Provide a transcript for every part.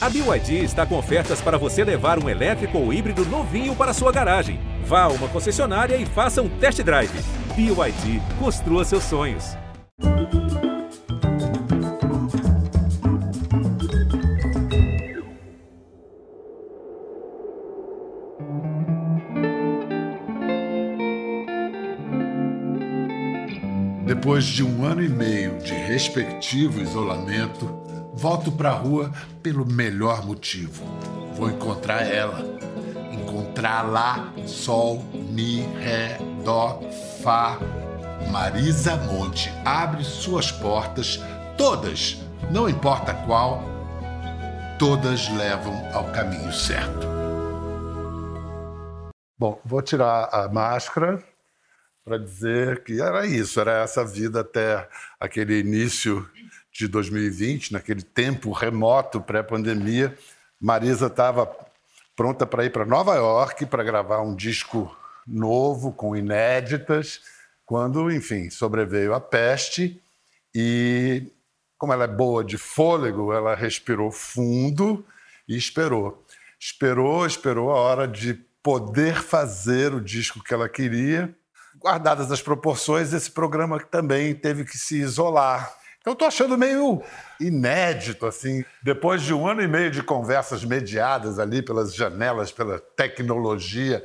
A BYD está com ofertas para você levar um elétrico ou híbrido novinho para sua garagem. Vá a uma concessionária e faça um test drive. BYD, construa seus sonhos. Depois de um ano e meio de respectivo isolamento, volto para a rua pelo melhor motivo. Vou encontrar ela. Encontrar lá Sol, Mi, Ré, Dó, Fá. Marisa Monte abre suas portas, todas, não importa qual, todas levam ao caminho certo. Bom, vou tirar a máscara para dizer que era isso, era essa vida até aquele início de 2020, naquele tempo remoto pré-pandemia. Marisa estava pronta para ir para Nova York para gravar um disco novo com inéditas, quando, enfim, sobreveio a peste e como ela é boa de fôlego, ela respirou fundo e esperou. Esperou, esperou a hora de poder fazer o disco que ela queria guardadas as proporções, esse programa também teve que se isolar. Então, estou achando meio inédito, assim, depois de um ano e meio de conversas mediadas ali pelas janelas, pela tecnologia,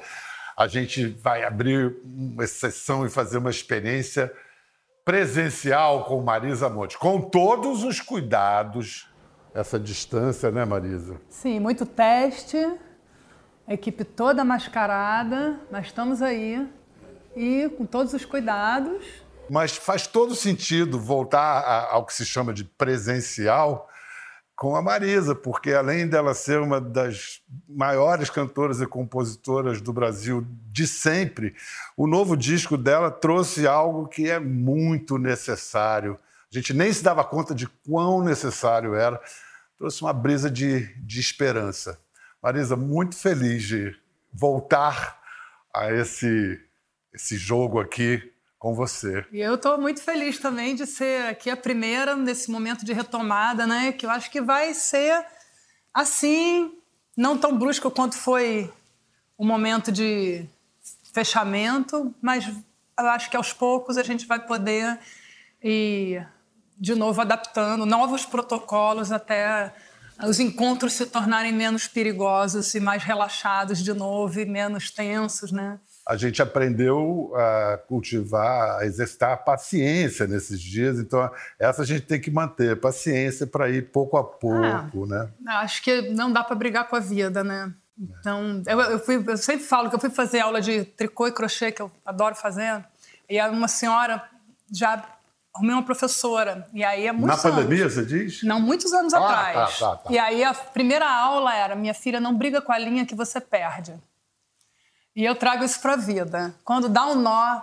a gente vai abrir uma sessão e fazer uma experiência presencial com Marisa Monte, com todos os cuidados, essa distância, né, Marisa? Sim, muito teste, equipe toda mascarada, mas estamos aí e com todos os cuidados. Mas faz todo sentido voltar ao que se chama de presencial com a Marisa, porque além dela ser uma das maiores cantoras e compositoras do Brasil de sempre, o novo disco dela trouxe algo que é muito necessário. A gente nem se dava conta de quão necessário era. Trouxe uma brisa de, de esperança. Marisa, muito feliz de voltar a esse esse jogo aqui com você. E eu estou muito feliz também de ser aqui a primeira nesse momento de retomada, né? Que eu acho que vai ser assim, não tão brusco quanto foi o momento de fechamento, mas eu acho que aos poucos a gente vai poder ir de novo adaptando novos protocolos até os encontros se tornarem menos perigosos e mais relaxados de novo e menos tensos, né? A gente aprendeu a cultivar, a exercitar a paciência nesses dias. Então, essa a gente tem que manter, paciência para ir pouco a pouco, ah, né? Acho que não dá para brigar com a vida, né? Então, eu, eu, fui, eu, sempre falo que eu fui fazer aula de tricô e crochê, que eu adoro fazer, e uma senhora já arrumei uma professora, e aí é muito Na pandemia, você diz? Não, muitos anos ah, atrás. Tá, tá, tá. E aí a primeira aula era, minha filha, não briga com a linha que você perde. E eu trago isso para a vida. Quando dá um nó,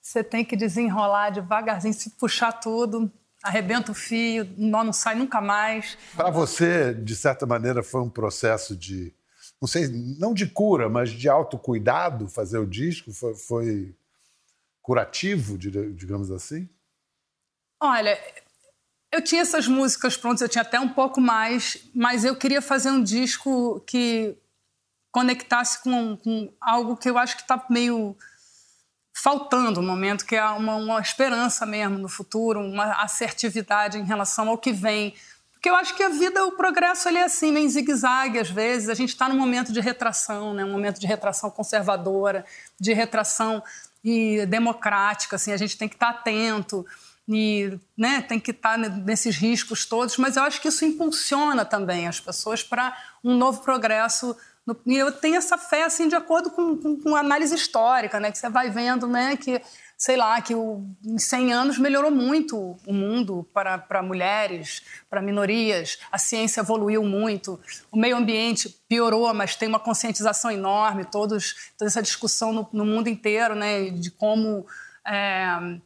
você tem que desenrolar devagarzinho, se puxar tudo, arrebenta o fio, o nó não sai nunca mais. Para você, de certa maneira, foi um processo de, não sei, não de cura, mas de autocuidado fazer o disco? Foi, foi curativo, digamos assim? Olha, eu tinha essas músicas prontas, eu tinha até um pouco mais, mas eu queria fazer um disco que conectasse com, com algo que eu acho que está meio faltando no momento, que é uma, uma, esperança mesmo no futuro, uma assertividade em relação ao que vem. Porque eu acho que a vida, o progresso, ele é assim, meio zigue-zague às vezes. A gente está num momento de retração, né? um momento de retração conservadora, de retração e democrática. Assim, a gente tem que estar tá atento e né, tem que estar tá nesses riscos todos, mas eu acho que isso impulsiona também as pessoas para um novo progresso e eu tenho essa fé, assim, de acordo com, com, com análise histórica, né? Que você vai vendo, né? Que, sei lá, que o, em 100 anos melhorou muito o mundo para, para mulheres, para minorias. A ciência evoluiu muito. O meio ambiente piorou, mas tem uma conscientização enorme. Todos, toda essa discussão no, no mundo inteiro, né? De como... É,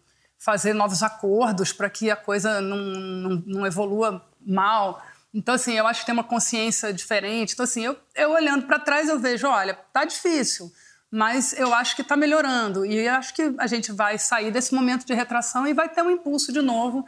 fazer novos acordos para que a coisa não, não, não evolua mal. Então, assim, eu acho que tem uma consciência diferente. Então, assim, eu, eu olhando para trás, eu vejo, olha, tá difícil, mas eu acho que está melhorando. E acho que a gente vai sair desse momento de retração e vai ter um impulso de novo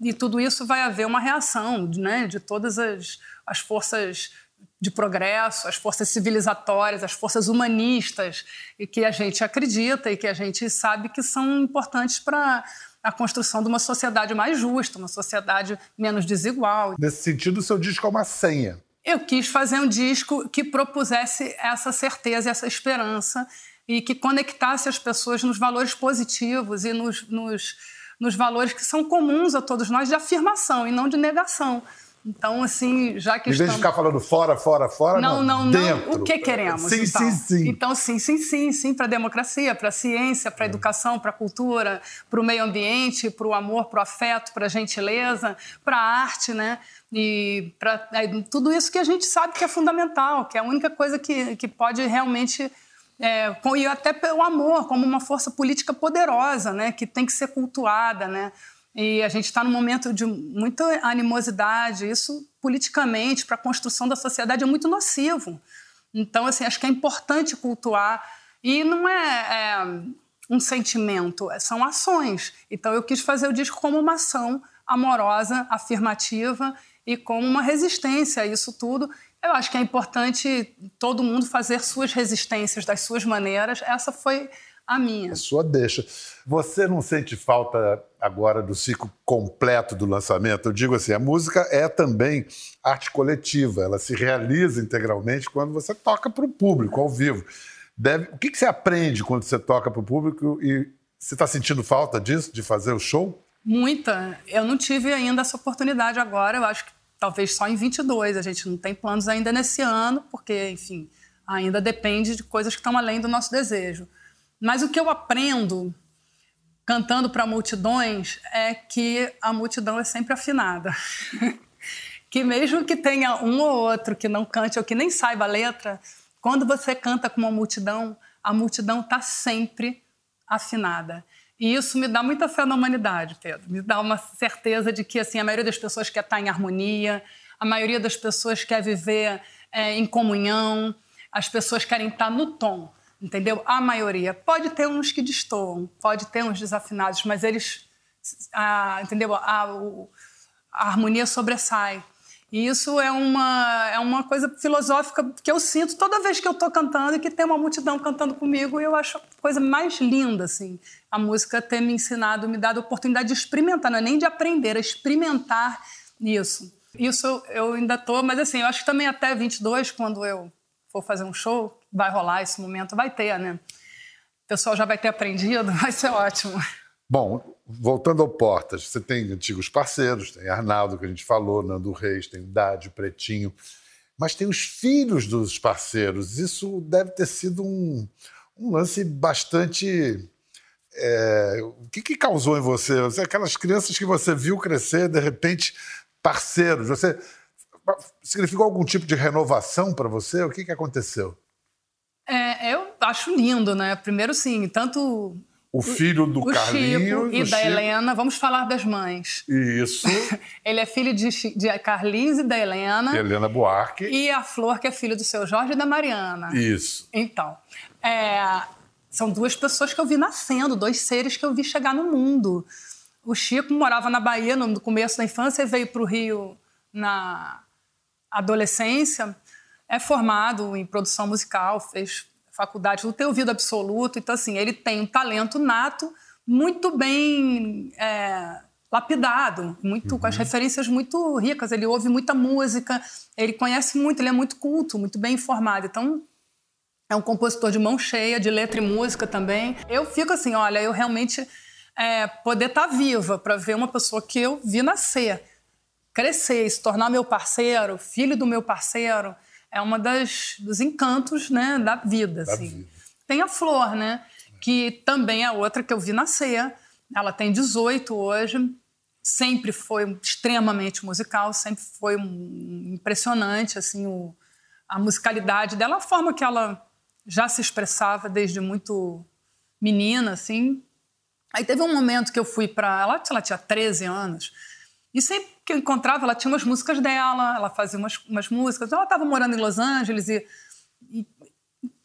e tudo isso vai haver uma reação né, de todas as, as forças de progresso, as forças civilizatórias, as forças humanistas, e que a gente acredita e que a gente sabe que são importantes para a construção de uma sociedade mais justa, uma sociedade menos desigual. Nesse sentido, o seu disco é uma senha. Eu quis fazer um disco que propusesse essa certeza, essa esperança e que conectasse as pessoas nos valores positivos e nos, nos, nos valores que são comuns a todos nós de afirmação e não de negação. Então, assim, já que em estamos... vez de ficar falando fora, fora, fora, não, não, não, dentro. não. O que queremos? Sim, então? sim, sim. Então, sim, sim, sim, sim, para a democracia, para a ciência, para a educação, para a cultura, para o meio ambiente, para o amor, para o afeto, para a gentileza, para a arte, né? E para é, tudo isso que a gente sabe que é fundamental, que é a única coisa que, que pode realmente é, e até pelo amor, como uma força política poderosa, né, que tem que ser cultuada, né? E a gente está num momento de muita animosidade. Isso, politicamente, para a construção da sociedade, é muito nocivo. Então, assim, acho que é importante cultuar. E não é, é um sentimento, é, são ações. Então, eu quis fazer o disco como uma ação amorosa, afirmativa e como uma resistência a isso tudo. Eu acho que é importante todo mundo fazer suas resistências das suas maneiras. Essa foi a minha. A sua deixa. Você não sente falta agora do ciclo completo do lançamento? Eu digo assim, a música é também arte coletiva, ela se realiza integralmente quando você toca para o público, ao vivo. Deve... O que, que você aprende quando você toca para o público e você está sentindo falta disso, de fazer o show? Muita. Eu não tive ainda essa oportunidade agora, eu acho que talvez só em 22. A gente não tem planos ainda nesse ano, porque, enfim, ainda depende de coisas que estão além do nosso desejo. Mas o que eu aprendo cantando para multidões é que a multidão é sempre afinada. que mesmo que tenha um ou outro que não cante ou que nem saiba a letra, quando você canta com uma multidão, a multidão está sempre afinada. E isso me dá muita fé na humanidade, Pedro. Me dá uma certeza de que assim a maioria das pessoas quer estar em harmonia, a maioria das pessoas quer viver é, em comunhão, as pessoas querem estar no tom, entendeu? A maioria. Pode ter uns que destoam, pode ter uns desafinados, mas eles, a, entendeu? A, a harmonia sobressai. E isso é uma, é uma coisa filosófica que eu sinto toda vez que eu estou cantando e que tem uma multidão cantando comigo. E eu acho a coisa mais linda, assim, a música ter me ensinado, me dado a oportunidade de experimentar, não é nem de aprender, é experimentar isso. Isso eu ainda estou, mas assim, eu acho que também até 22, quando eu for fazer um show, vai rolar esse momento, vai ter, né? O pessoal já vai ter aprendido, vai ser ótimo. Bom, voltando ao Portas, você tem antigos parceiros, tem Arnaldo, que a gente falou, Nando Reis, tem Dade, Pretinho, mas tem os filhos dos parceiros. Isso deve ter sido um, um lance bastante. É, o que, que, causou em você? você? Aquelas crianças que você viu crescer, de repente, parceiros. Você significou algum tipo de renovação para você? O que, que aconteceu? É, eu acho lindo, né? Primeiro, sim, tanto o filho do o Carlinhos. Chico e da Chico. Helena. Vamos falar das mães. Isso. Ele é filho de, de Carlinhos e da Helena. E Helena Buarque. E a Flor, que é filho do seu Jorge e da Mariana. Isso. Então, é, são duas pessoas que eu vi nascendo, dois seres que eu vi chegar no mundo. O Chico morava na Bahia no começo da infância e veio para o Rio na adolescência. É formado em produção musical, fez faculdade, não tem ouvido absoluto. Então, assim, ele tem um talento nato muito bem é, lapidado, muito, uhum. com as uhum. referências muito ricas. Ele ouve muita música, ele conhece muito, ele é muito culto, muito bem informado. Então, é um compositor de mão cheia, de letra e música também. Eu fico assim, olha, eu realmente é, poder estar tá viva para ver uma pessoa que eu vi nascer, crescer, se tornar meu parceiro, filho do meu parceiro é uma das dos encantos, né, da vida, da assim. Vida. Tem a Flor, né, que também é outra que eu vi nascer. Ela tem 18 hoje, sempre foi extremamente musical, sempre foi um, impressionante assim o, a musicalidade dela, a forma que ela já se expressava desde muito menina, assim. Aí teve um momento que eu fui para ela, ela tinha 13 anos, e sempre que eu encontrava, ela tinha umas músicas dela, ela fazia umas, umas músicas. Ela estava morando em Los Angeles e, e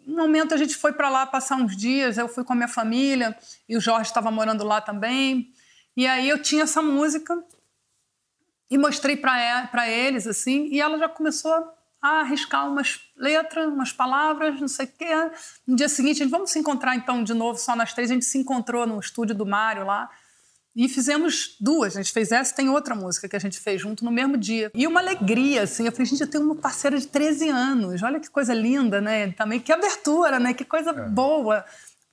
um momento a gente foi para lá passar uns dias. Eu fui com a minha família e o Jorge estava morando lá também. E aí eu tinha essa música E mostrei para eles, assim, e ela já começou a arriscar umas letras, umas palavras, não sei o quê. No dia seguinte, a gente, vamos se encontrar então de novo, só nós três. A gente se encontrou no estúdio do Mário lá. E fizemos duas. A gente fez essa e tem outra música que a gente fez junto no mesmo dia. E uma alegria, assim. Eu falei, gente, eu tenho uma parceira de 13 anos. Olha que coisa linda, né? Também que abertura, né? Que coisa é. boa.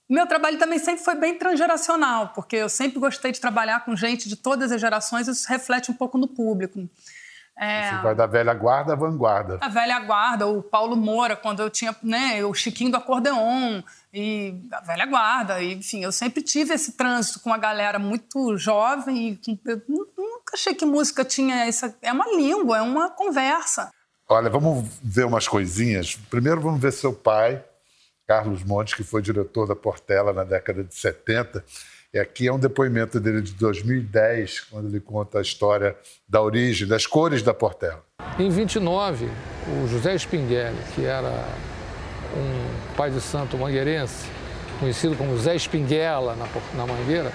Meu trabalho também sempre foi bem transgeracional, porque eu sempre gostei de trabalhar com gente de todas as gerações, isso reflete um pouco no público. É, Você vai da velha guarda à vanguarda. A velha guarda, o Paulo Moura, quando eu tinha né, o Chiquinho do acordeon, e a velha guarda. E, enfim, eu sempre tive esse trânsito com a galera muito jovem. E eu nunca achei que música tinha essa. É uma língua, é uma conversa. Olha, vamos ver umas coisinhas. Primeiro, vamos ver seu pai, Carlos Montes, que foi diretor da Portela na década de 70. E aqui é um depoimento dele de 2010, quando ele conta a história da origem, das cores da Portela. Em 29, o José Spinguelli, que era um pai de santo mangueirense, conhecido como Zé Spinguela na, na Mangueira,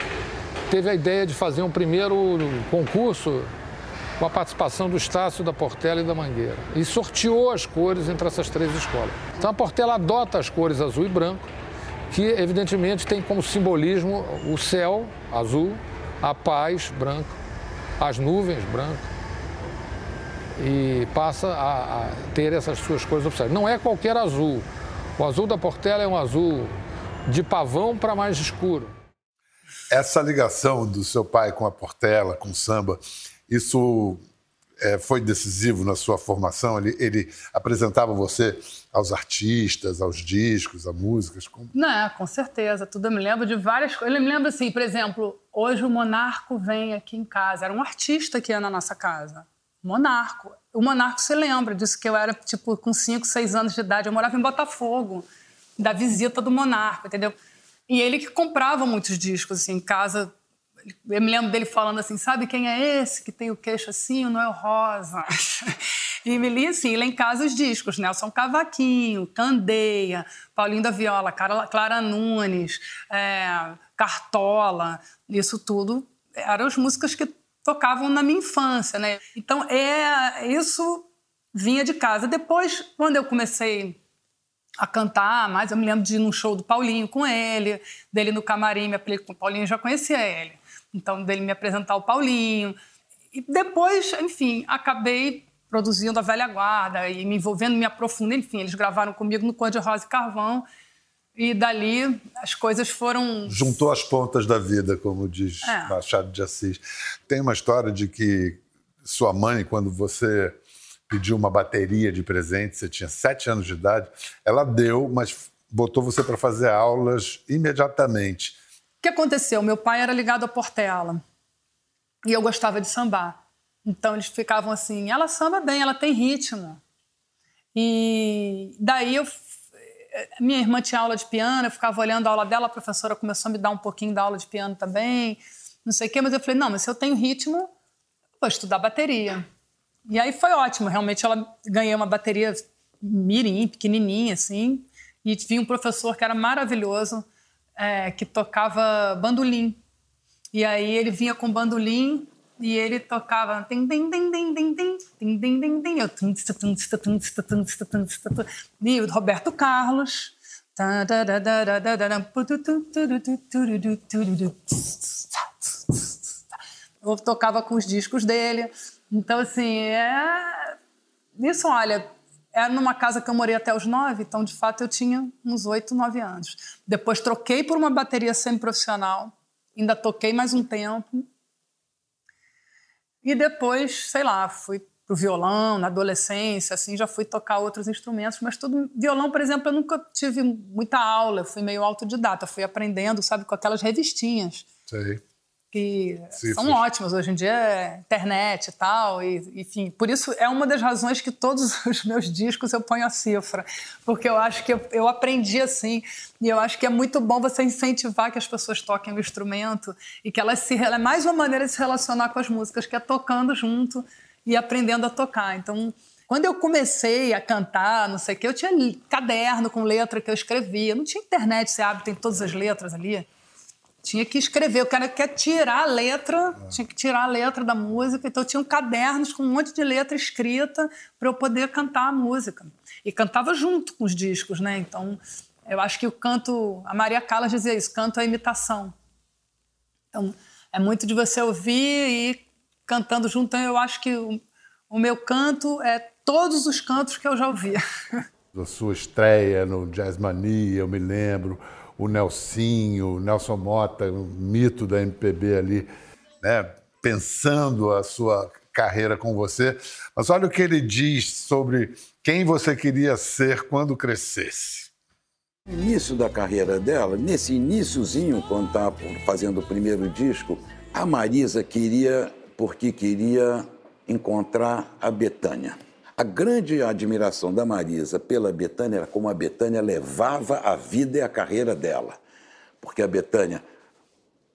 teve a ideia de fazer um primeiro concurso com a participação do Estácio, da Portela e da Mangueira. E sorteou as cores entre essas três escolas. Então a Portela adota as cores azul e branco, que evidentemente tem como simbolismo o céu azul, a paz branco, as nuvens branco, e passa a, a ter essas suas cores oficiais. Não é qualquer azul. O azul da Portela é um azul de pavão para mais escuro. Essa ligação do seu pai com a Portela, com o samba, isso é, foi decisivo na sua formação? Ele, ele, apresentava você aos artistas, aos discos, a músicas? Como... Não, com certeza. Tudo eu me lembro de várias coisas. Eu me lembro assim, por exemplo, hoje o Monarco vem aqui em casa. Era um artista que ia na nossa casa. Monarco. O Monarco se lembra disso que eu era, tipo, com 5, 6 anos de idade. Eu morava em Botafogo, da visita do Monarco, entendeu? E ele que comprava muitos discos, assim, em casa eu me lembro dele falando assim, sabe quem é esse que tem o queixo assim, o Noel Rosa? e me li assim, casa os discos, Nelson Cavaquinho, Candeia, Paulinho da Viola, Clara Nunes, é, Cartola, isso tudo eram as músicas que tocavam na minha infância, né? Então, é, isso vinha de casa. Depois, quando eu comecei a cantar mais. Eu me lembro de ir num show do Paulinho com ele, dele no camarim, me apelido com o Paulinho, já conhecia ele. Então, dele me apresentar o Paulinho. E depois, enfim, acabei produzindo a Velha Guarda e me envolvendo, me aprofundando. Enfim, eles gravaram comigo no Cor de Rosa e Carvão. E dali as coisas foram. Juntou as pontas da vida, como diz é. Machado de Assis. Tem uma história de que sua mãe, quando você pediu uma bateria de presente, você tinha sete anos de idade, ela deu, mas botou você para fazer aulas imediatamente. Que aconteceu? Meu pai era ligado à Portela e eu gostava de sambar. Então eles ficavam assim: ela samba bem, ela tem ritmo. E daí eu. Minha irmã tinha aula de piano, eu ficava olhando a aula dela, a professora começou a me dar um pouquinho da aula de piano também, não sei o quê, mas eu falei: não, mas se eu tenho ritmo, vou estudar bateria. E aí foi ótimo, realmente ela ganhei uma bateria mirim, pequenininha assim, e tinha um professor que era maravilhoso, é, que tocava bandolim. E aí ele vinha com bandolim e ele tocava e o Roberto Carlos eu tocava com os discos dele então assim é isso olha era numa casa que eu morei até os nove, então de fato eu tinha uns oito, nove anos. Depois troquei por uma bateria semi-profissional, ainda toquei mais um tempo. E depois, sei lá, fui pro violão na adolescência, assim, já fui tocar outros instrumentos, mas tudo violão, por exemplo, eu nunca tive muita aula, eu fui meio autodidata, fui aprendendo, sabe, com aquelas revistinhas. Sei que são ótimas hoje em dia, é internet e tal, e, enfim, por isso é uma das razões que todos os meus discos eu ponho a cifra, porque eu acho que eu, eu aprendi assim, e eu acho que é muito bom você incentivar que as pessoas toquem o instrumento e que elas se é mais uma maneira de se relacionar com as músicas, que é tocando junto e aprendendo a tocar. Então, quando eu comecei a cantar, não sei o que, eu tinha caderno com letra que eu escrevia, não tinha internet, você abre, tem todas as letras ali tinha que escrever, o cara quer tirar a letra, é. tinha que tirar a letra da música, então tinham cadernos com um monte de letra escrita para eu poder cantar a música. E cantava junto com os discos, né? Então, eu acho que o canto, a Maria Callas dizia isso, canto é imitação. Então, é muito de você ouvir e ir cantando junto. Então, eu acho que o, o meu canto é todos os cantos que eu já ouvi. Da sua estreia no Jazz Mania, eu me lembro, o Nelsinho, o Nelson Mota, o mito da MPB ali, né, pensando a sua carreira com você. Mas olha o que ele diz sobre quem você queria ser quando crescesse. Início da carreira dela, nesse iníciozinho, quando estava fazendo o primeiro disco, a Marisa queria, porque queria encontrar a Betânia. A grande admiração da Marisa pela Betânia era como a Betânia levava a vida e a carreira dela. Porque a Betânia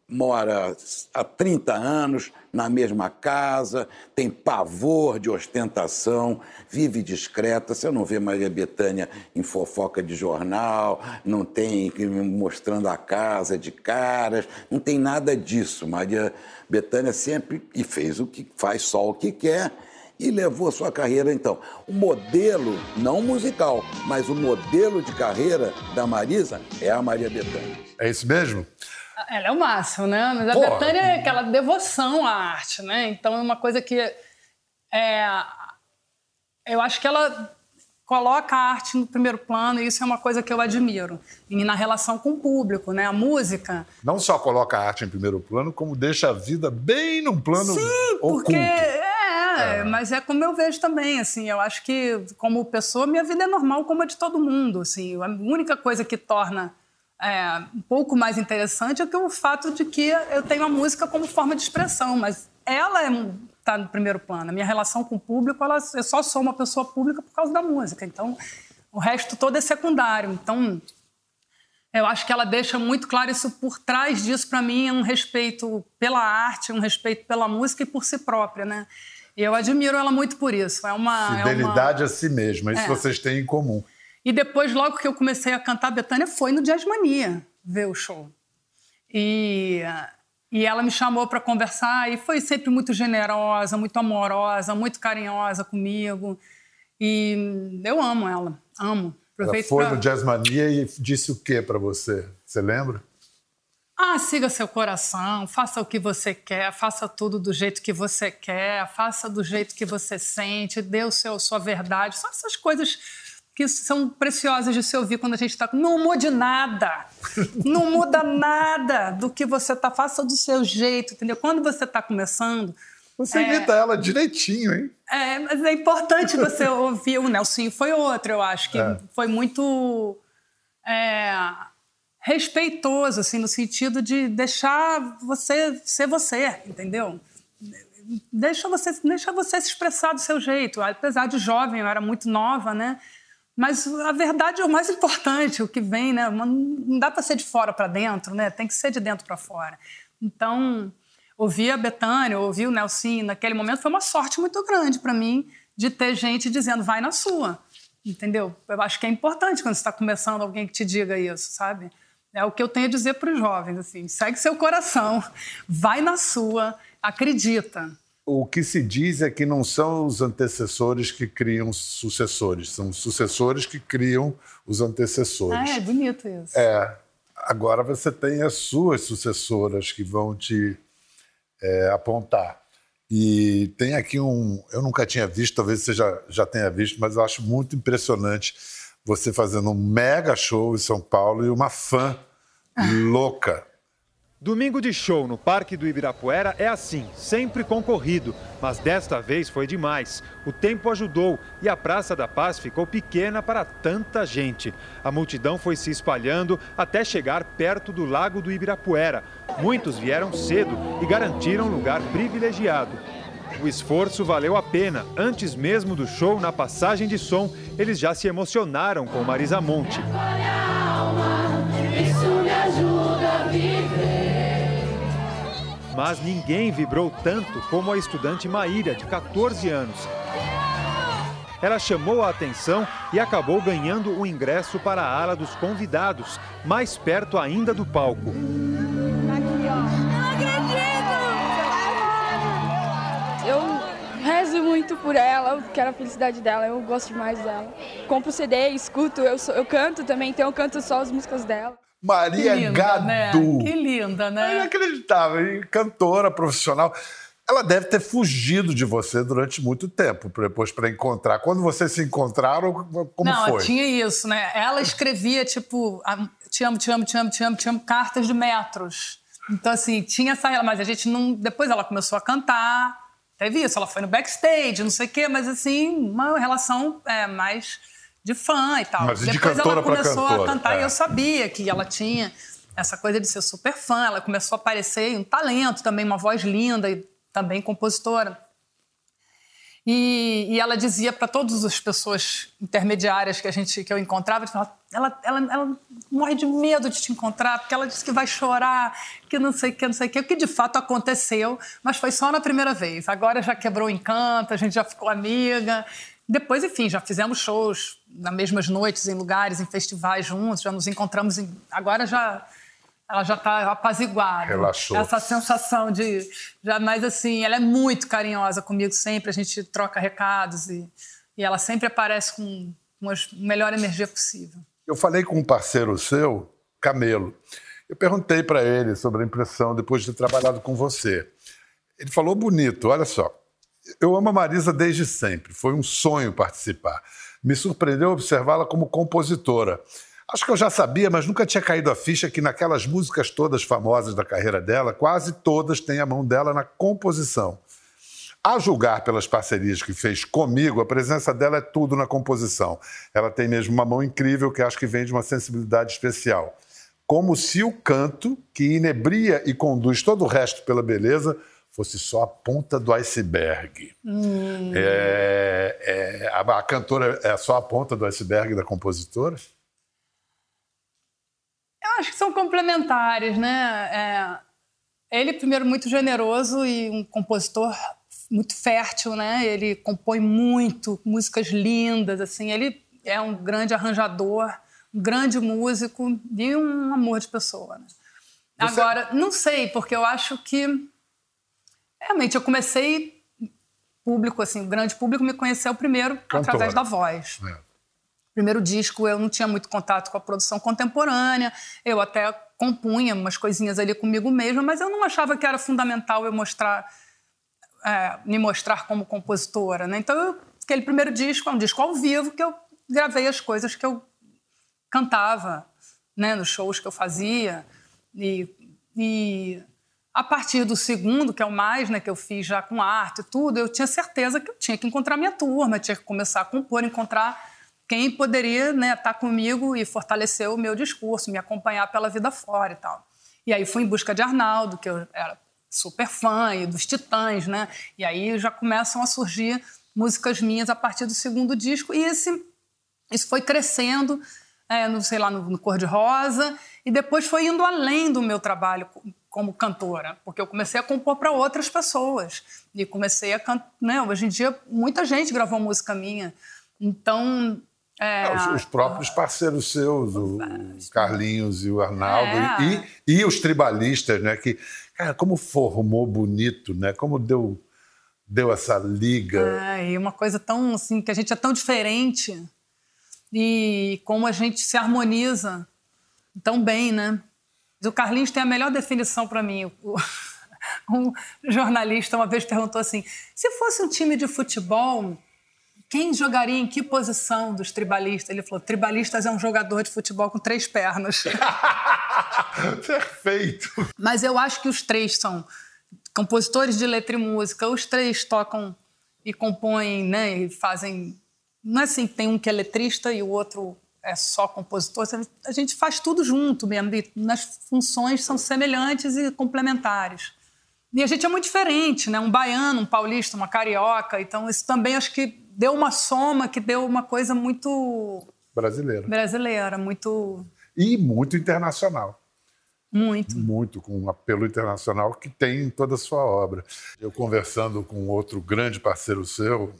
mora há 30 anos na mesma casa, tem pavor de ostentação, vive discreta. Você não vê Maria Bethânia em fofoca de jornal, não tem mostrando a casa de caras, não tem nada disso. Maria Bethânia sempre e fez o que faz só o que quer e levou a sua carreira então. O modelo, não musical, mas o modelo de carreira da Marisa é a Maria Bethânia. É isso mesmo? Ela é o máximo, né? Mas a Porra. Betânia é aquela devoção à arte, né? Então é uma coisa que. É, eu acho que ela coloca a arte no primeiro plano e isso é uma coisa que eu admiro. E na relação com o público, né? A música. Não só coloca a arte em primeiro plano, como deixa a vida bem num plano Sim, porque é, é, mas é como eu vejo também, assim, eu acho que como pessoa minha vida é normal como a de todo mundo, assim, a única coisa que torna é, um pouco mais interessante é que o fato de que eu tenho a música como forma de expressão, mas ela está é, no primeiro plano. A minha relação com o público, ela, eu só sou uma pessoa pública por causa da música. Então, o resto todo é secundário. Então, eu acho que ela deixa muito claro isso por trás disso, para mim, é um respeito pela arte, um respeito pela música e por si própria, né? E eu admiro ela muito por isso. É uma fidelidade é uma... a si mesma. Isso é. vocês têm em comum. E depois, logo que eu comecei a cantar Betânia, foi no Jazz Mania ver o show. E, e ela me chamou para conversar e foi sempre muito generosa, muito amorosa, muito carinhosa comigo. E eu amo ela, amo. Aproveito ela foi pra... no Jazz Mania e disse o que para você? Você lembra? Ah, siga seu coração, faça o que você quer, faça tudo do jeito que você quer, faça do jeito que você sente, dê o seu, sua verdade. São essas coisas que são preciosas de se ouvir quando a gente está. Não mude nada. Não muda nada do que você está. Faça do seu jeito, entendeu? Quando você está começando. Você é, imita ela direitinho, hein? É, mas é importante você ouvir. O Nelson foi outro, eu acho, que é. foi muito é, respeitoso, assim, no sentido de deixar você ser você, entendeu? Deixa você, deixa você se expressar do seu jeito. Apesar de jovem, eu era muito nova, né? Mas a verdade é o mais importante, o que vem, né? Não dá para ser de fora para dentro, né? Tem que ser de dentro para fora. Então, ouvir a Betânia, ouvir o Nelson naquele momento foi uma sorte muito grande para mim de ter gente dizendo vai na sua, entendeu? Eu acho que é importante quando você está começando alguém que te diga isso, sabe? É o que eu tenho a dizer para os jovens, assim, segue seu coração, vai na sua, acredita, o que se diz é que não são os antecessores que criam sucessores, são os sucessores que criam os antecessores. Ah, é bonito isso. É. Agora você tem as suas sucessoras que vão te é, apontar. E tem aqui um. Eu nunca tinha visto, talvez você já, já tenha visto, mas eu acho muito impressionante você fazendo um mega show em São Paulo e uma fã louca Domingo de show no Parque do Ibirapuera é assim, sempre concorrido, mas desta vez foi demais. O tempo ajudou e a Praça da Paz ficou pequena para tanta gente. A multidão foi se espalhando até chegar perto do Lago do Ibirapuera. Muitos vieram cedo e garantiram lugar privilegiado. O esforço valeu a pena. Antes mesmo do show, na passagem de som, eles já se emocionaram com Marisa Monte. Mas ninguém vibrou tanto como a estudante Maíra, de 14 anos. Ela chamou a atenção e acabou ganhando o ingresso para a ala dos convidados, mais perto ainda do palco. Muito por ela, eu quero a felicidade dela, eu gosto demais dela. Compro CD, escuto, eu, sou, eu canto também, então eu canto só as músicas dela. Maria linda, Gadu. né? Que linda, É né? inacreditável. Cantora profissional. Ela deve ter fugido de você durante muito tempo, depois para encontrar. Quando vocês se encontraram, como não, foi? tinha isso, né? Ela escrevia, tipo, a- te amo, te amo, te amo, te amo, te amo, cartas de metros. Então, assim, tinha essa mas a gente não. Depois ela começou a cantar, teve isso, ela foi no backstage, não sei o quê, mas assim, uma relação é, mais de fã e tal. Mas de depois cantora ela começou cantora, a cantar é. e eu sabia que ela tinha essa coisa de ser super fã, ela começou a aparecer um talento também, uma voz linda e também compositora. E, e ela dizia para todas as pessoas intermediárias que a gente que eu encontrava, ela, ela, ela, morre de medo de te encontrar, porque ela disse que vai chorar, que não sei o que, não sei o que, o que de fato aconteceu, mas foi só na primeira vez. Agora já quebrou o encanto, a gente já ficou amiga. Depois, enfim, já fizemos shows nas mesmas noites, em lugares, em festivais juntos, já nos encontramos. Em, agora já ela já está apaziguada. Relaxou. Essa sensação de. Já mais assim, ela é muito carinhosa comigo sempre, a gente troca recados e, e ela sempre aparece com, com a melhor energia possível. Eu falei com um parceiro seu, Camelo. Eu perguntei para ele sobre a impressão depois de ter trabalhado com você. Ele falou bonito, olha só. Eu amo a Marisa desde sempre, foi um sonho participar. Me surpreendeu observá-la como compositora. Acho que eu já sabia, mas nunca tinha caído a ficha que naquelas músicas todas famosas da carreira dela, quase todas têm a mão dela na composição. A julgar pelas parcerias que fez comigo, a presença dela é tudo na composição. Ela tem mesmo uma mão incrível que acho que vem de uma sensibilidade especial. Como se o canto, que inebria e conduz todo o resto pela beleza, fosse só a ponta do iceberg. É, é, a, a cantora é só a ponta do iceberg da compositora? Eu acho que são complementares, né? É, ele, primeiro, muito generoso e um compositor muito fértil, né? Ele compõe muito, músicas lindas, assim. Ele é um grande arranjador, um grande músico e um amor de pessoa. Né? Você- Agora, não sei, porque eu acho que realmente eu comecei público, assim, o grande público me conheceu primeiro Cantora. através da voz É. primeiro disco eu não tinha muito contato com a produção contemporânea, eu até compunha umas coisinhas ali comigo mesma, mas eu não achava que era fundamental eu mostrar, é, me mostrar como compositora, né? Então, eu- aquele primeiro disco é um disco ao vivo que eu gravei as coisas que eu cantava, né, nos shows que eu fazia. E, e a partir do segundo, que é o mais, né, que eu fiz já com arte e tudo, eu tinha certeza que eu tinha que encontrar minha turma, tinha que começar a compor, encontrar quem poderia né, estar comigo e fortalecer o meu discurso, me acompanhar pela vida fora e tal. E aí fui em busca de Arnaldo, que eu era super fã, e dos Titãs, né? E aí já começam a surgir músicas minhas a partir do segundo disco. E esse, isso foi crescendo, é, no, sei lá, no, no Cor-de-Rosa, e depois foi indo além do meu trabalho co- como cantora, porque eu comecei a compor para outras pessoas. E comecei a cantar. Né? Hoje em dia, muita gente gravou música minha. Então. É, É, os, os próprios parceiros seus, o, o Carlinhos e o Arnaldo, É. e, e os tribalistas, né? Que, cara, como formou bonito, né? Como deu, deu essa liga. É, e uma coisa tão assim, que a gente é tão diferente e como a gente se harmoniza tão bem, né? O Carlinhos tem a melhor definição para mim. O- Um jornalista uma vez perguntou assim: se fosse um time de futebol, quem jogaria em que posição dos tribalistas? Ele falou: tribalistas é um jogador de futebol com três pernas. Perfeito! Mas eu acho que os três são compositores de letra e música, os três tocam e compõem, né, e fazem. Não é assim, tem um que é letrista e o outro é só compositor. A gente faz tudo junto mesmo, e nas funções são semelhantes e complementares. E a gente é muito diferente, né? Um baiano, um paulista, uma carioca. Então, isso também acho que deu uma soma, que deu uma coisa muito Brasileira. brasileira, muito. E muito internacional. Muito. Muito, com um apelo internacional que tem em toda a sua obra. Eu conversando com outro grande parceiro seu,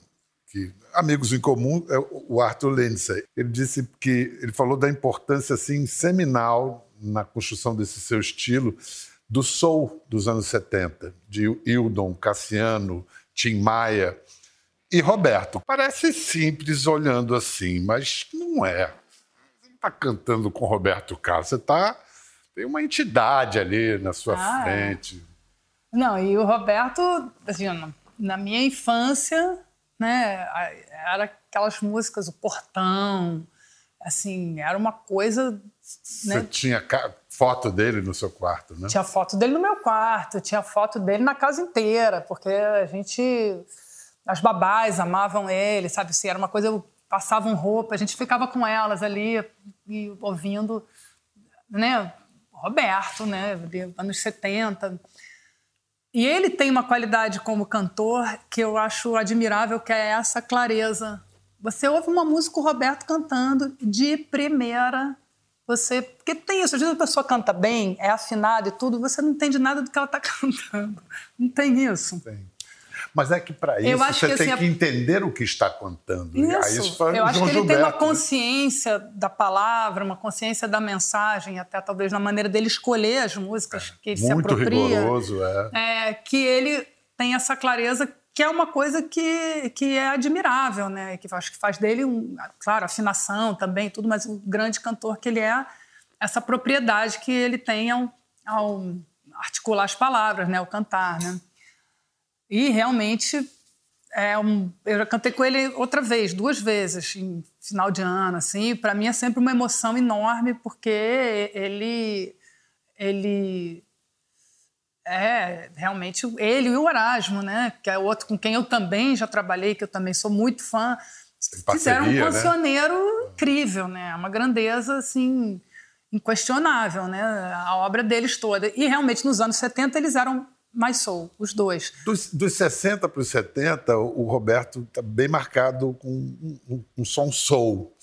que amigos em comum, é o Arthur Lindsay. Ele disse que ele falou da importância assim seminal na construção desse seu estilo do soul dos anos 70, de Hildon, Cassiano, Tim Maia. e Roberto. Parece simples olhando assim, mas não é. Você não está cantando com Roberto Carlos, você está. Tem uma entidade ali na sua ah, é. frente. É. Não, e o Roberto, assim, na minha infância, né, era aquelas músicas, o Portão, assim, era uma coisa. Né? Você tinha foto dele no seu quarto, né? Tinha foto dele no meu quarto, tinha foto dele na casa inteira, porque a gente as babás amavam ele, sabe? Assim, era uma coisa, passavam roupa, a gente ficava com elas ali e ouvindo, né? Roberto, né? Anos 70. E ele tem uma qualidade como cantor que eu acho admirável, que é essa clareza. Você ouve uma música o Roberto cantando de primeira, você. Porque tem isso, às vezes a pessoa canta bem, é afinada e tudo, você não entende nada do que ela está cantando. Não tem isso. Tem. Mas é que para isso você que, tem assim, que entender o que está contando. Isso. isso eu acho João que ele Gilberto, tem uma né? consciência né? da palavra, uma consciência da mensagem, até talvez na maneira dele escolher as músicas é, que ele se apropria. Muito rigoroso, é. é. Que ele tem essa clareza que é uma coisa que, que é admirável, né? Que acho que faz dele, um, claro, afinação também, tudo, mas o grande cantor que ele é, essa propriedade que ele tem ao, ao articular as palavras, né? Ao cantar, né? E realmente é um, eu já cantei com ele outra vez, duas vezes, em final de ano, assim. Para mim é sempre uma emoção enorme porque ele ele é realmente ele e o Erasmo, né? Que é outro com quem eu também já trabalhei, que eu também sou muito fã. Parceria, fizeram um né? cancioneiro né? incrível, né? Uma grandeza assim inquestionável, né? A obra deles toda. E realmente nos anos 70 eles eram mais soul, os dois. Dos, dos 60 para os 70, o Roberto está bem marcado com um, um, um, som soul.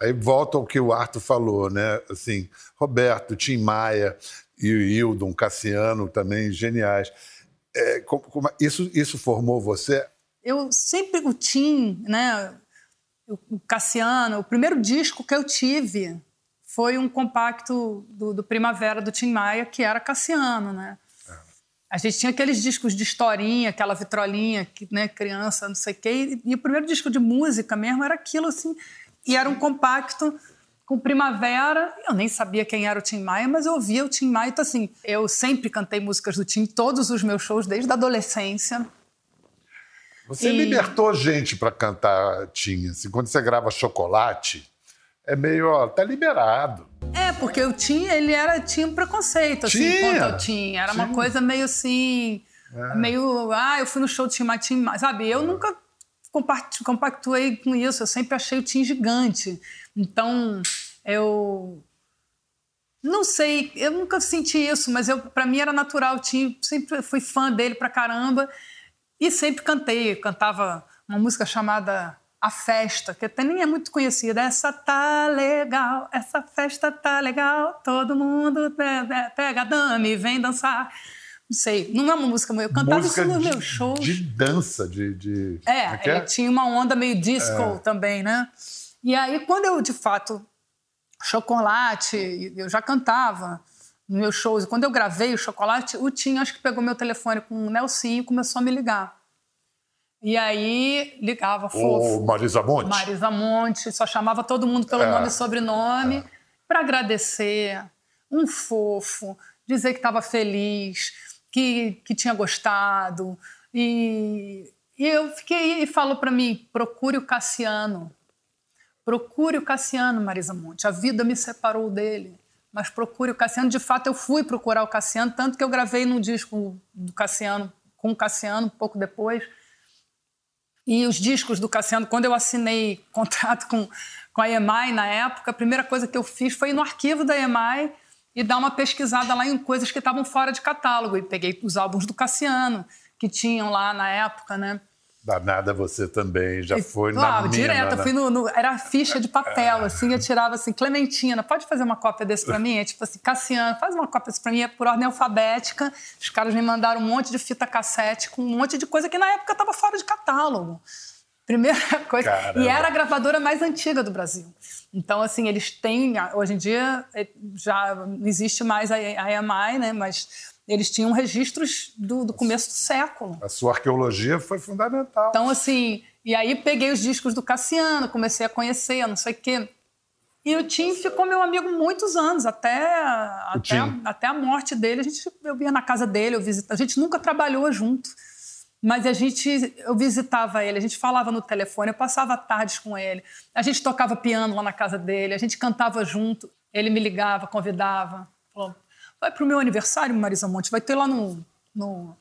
Aí volta ao que o Arthur falou, né? Assim, Roberto, Tim Maia e o Hildon, Cassiano também geniais. É, como, como, isso, isso formou você? Eu sempre, o Tim, né? O Cassiano, o primeiro disco que eu tive foi um compacto do, do Primavera do Tim Maia, que era Cassiano, né? A gente tinha aqueles discos de historinha, aquela vitrolinha, que, né, criança, não sei o quê. E, e, o primeiro disco de música mesmo era aquilo, assim. E era um compacto com Primavera. Eu nem sabia quem era o Tim Maia, mas eu ouvia o Tim Maia. Então, assim, eu sempre cantei músicas do Tim, todos os meus shows, desde a adolescência. Você e... libertou gente para cantar Tim. Assim, quando você grava Chocolate, é meio, ó, tá liberado. É, porque o Tim, ele era, tinha um preconceito, assim, tinha, quanto ao Tim. Era tinha. uma coisa meio assim, é. meio, ah, eu fui no show do Tim, mas Tim, sabe? Eu é. nunca compactuei com isso, eu sempre achei o Tim gigante. Então, eu não sei, eu nunca senti isso, mas eu para mim era natural, Tim, sempre fui fã dele pra caramba e sempre cantei, cantava uma música chamada a festa, que até nem é muito conhecida. Essa tá legal, essa festa tá legal, todo mundo pega dame e vem dançar. Não sei, não é uma música Eu cantava música isso nos meus shows. De dança, de. de... É, é, é, tinha uma onda meio disco é. também, né? E aí, quando eu, de fato, chocolate, eu já cantava nos meus shows. Quando eu gravei o chocolate, o Tim acho que pegou meu telefone com o Nelson e começou a me ligar. E aí ligava fofo. O Marisa Monte? Marisa Monte, só chamava todo mundo pelo é. nome e sobrenome é. para agradecer. Um fofo, dizer que estava feliz, que, que tinha gostado. E, e eu fiquei e falou para mim: procure o Cassiano. Procure o Cassiano, Marisa Monte. A vida me separou dele. Mas procure o Cassiano. De fato, eu fui procurar o Cassiano, tanto que eu gravei num disco do Cassiano, com o Cassiano, pouco depois e os discos do Cassiano, quando eu assinei contrato com, com a EMAI na época, a primeira coisa que eu fiz foi ir no arquivo da EMAI e dar uma pesquisada lá em coisas que estavam fora de catálogo. E peguei os álbuns do Cassiano, que tinham lá na época, né? Danada você também, já foi e, na ah, mina, direto, né? fui no, no, Era ficha de papel, é. assim, eu tirava assim, Clementina, pode fazer uma cópia desse pra mim? É tipo assim, Cassiano, faz uma cópia desse pra mim, é por ordem alfabética. Os caras me mandaram um monte de fita cassete com um monte de coisa que na época tava fora de catálogo. Primeira coisa. Caramba. E era a gravadora mais antiga do Brasil. Então, assim, eles têm. Hoje em dia é, já não existe mais a EMI, né? Mas eles tinham registros do, do começo do século. A sua arqueologia foi fundamental. Então, assim, E aí peguei os discos do Cassiano, comecei a conhecer, não sei o quê. E o Tim ficou meu amigo muitos anos, até, até, a, até a morte dele. A gente, eu ia na casa dele, eu visitava. A gente nunca trabalhou junto, mas a gente, eu visitava ele, a gente falava no telefone, eu passava tardes com ele. A gente tocava piano lá na casa dele, a gente cantava junto. Ele me ligava, convidava, falou: vai para o meu aniversário, Marisa Monte, vai ter lá no, no,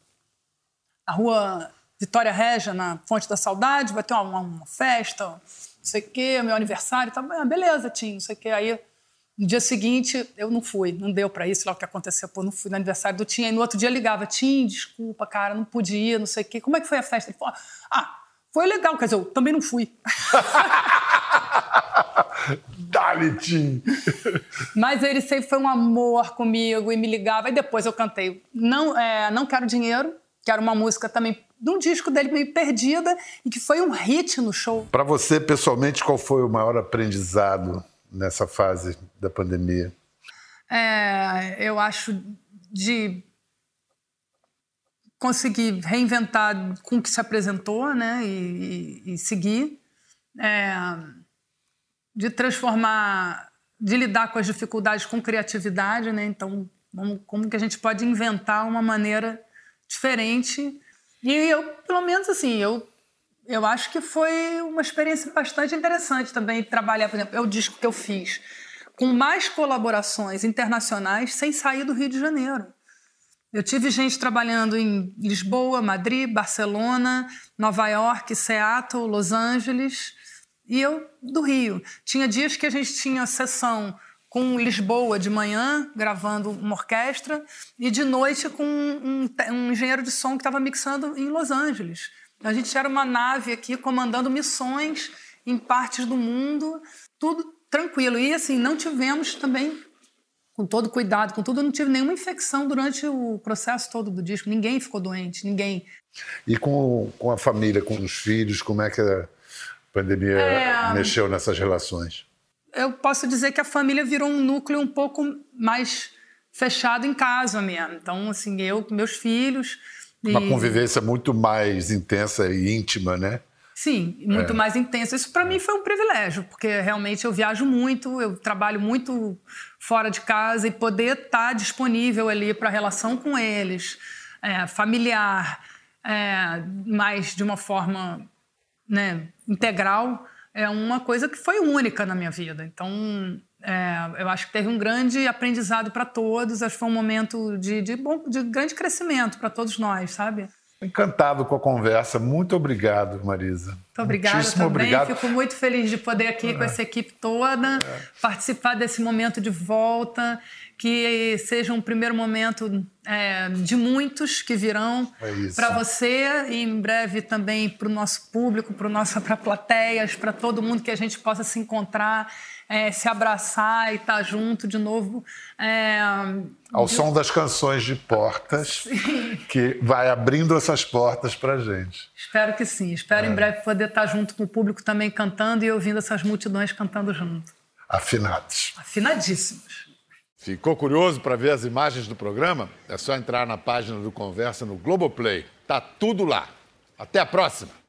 na rua Vitória Régia, na Fonte da Saudade, vai ter uma, uma festa, não sei o quê, meu aniversário. Tá, ah, beleza, Tim, não sei o quê. Aí, no dia seguinte, eu não fui, não deu para isso, lá o que aconteceu, pô, não fui no aniversário do Tim. Aí no outro dia ligava, Tim, desculpa, cara, não podia, não sei o quê. Como é que foi a festa? Ele falou, ah, foi legal, quer dizer, eu também não fui. Dali, Tim! Mas ele sempre foi um amor comigo e me ligava. E depois eu cantei Não, é, não Quero Dinheiro, que era uma música também de um disco dele meio perdida e que foi um hit no show. Para você, pessoalmente, qual foi o maior aprendizado nessa fase da pandemia? É, eu acho de conseguir reinventar com o que se apresentou né, e, e, e seguir. É, de transformar, de lidar com as dificuldades com criatividade, né? Então, como que a gente pode inventar uma maneira diferente? E eu, pelo menos assim, eu eu acho que foi uma experiência bastante interessante também trabalhar, por exemplo, é o disco que eu fiz com mais colaborações internacionais sem sair do Rio de Janeiro. Eu tive gente trabalhando em Lisboa, Madrid, Barcelona, Nova York, Seattle, Los Angeles e eu do Rio. Tinha dias que a gente tinha sessão com Lisboa de manhã, gravando uma orquestra, e de noite com um, um engenheiro de som que estava mixando em Los Angeles. A gente era uma nave aqui comandando missões em partes do mundo, tudo tranquilo. E assim, não tivemos também, com todo cuidado, com tudo, não tive nenhuma infecção durante o processo todo do disco. Ninguém ficou doente, ninguém. E com, com a família, com os filhos, como é que pandemia é, mexeu nessas relações? Eu posso dizer que a família virou um núcleo um pouco mais fechado em casa mesmo. Então, assim, eu, meus filhos. Uma e... convivência muito mais intensa e íntima, né? Sim, muito é. mais intensa. Isso para mim foi um privilégio, porque realmente eu viajo muito, eu trabalho muito fora de casa e poder estar tá disponível ali para a relação com eles, é, familiar, é, mas de uma forma né, integral é uma coisa que foi única na minha vida. Então, é, eu acho que teve um grande aprendizado para todos. Acho que foi um momento de, de, bom, de grande crescimento para todos nós, sabe? Encantado com a conversa. Muito obrigado, Marisa. Muito obrigada Muitíssimo também. Obrigado. Fico muito feliz de poder aqui é. com essa equipe toda é. participar desse momento de volta que seja um primeiro momento é, de muitos que virão é para você e em breve também para o nosso público, para nossa para plateias, para todo mundo que a gente possa se encontrar, é, se abraçar e estar tá junto de novo. É, Ao de... som das canções de portas, sim. que vai abrindo essas portas para gente. Espero que sim. Espero em é. breve poder estar tá junto com o público também cantando e ouvindo essas multidões cantando junto. Afinados. Afinadíssimos. Ficou curioso para ver as imagens do programa? É só entrar na página do Conversa no Globoplay. Tá tudo lá. Até a próxima!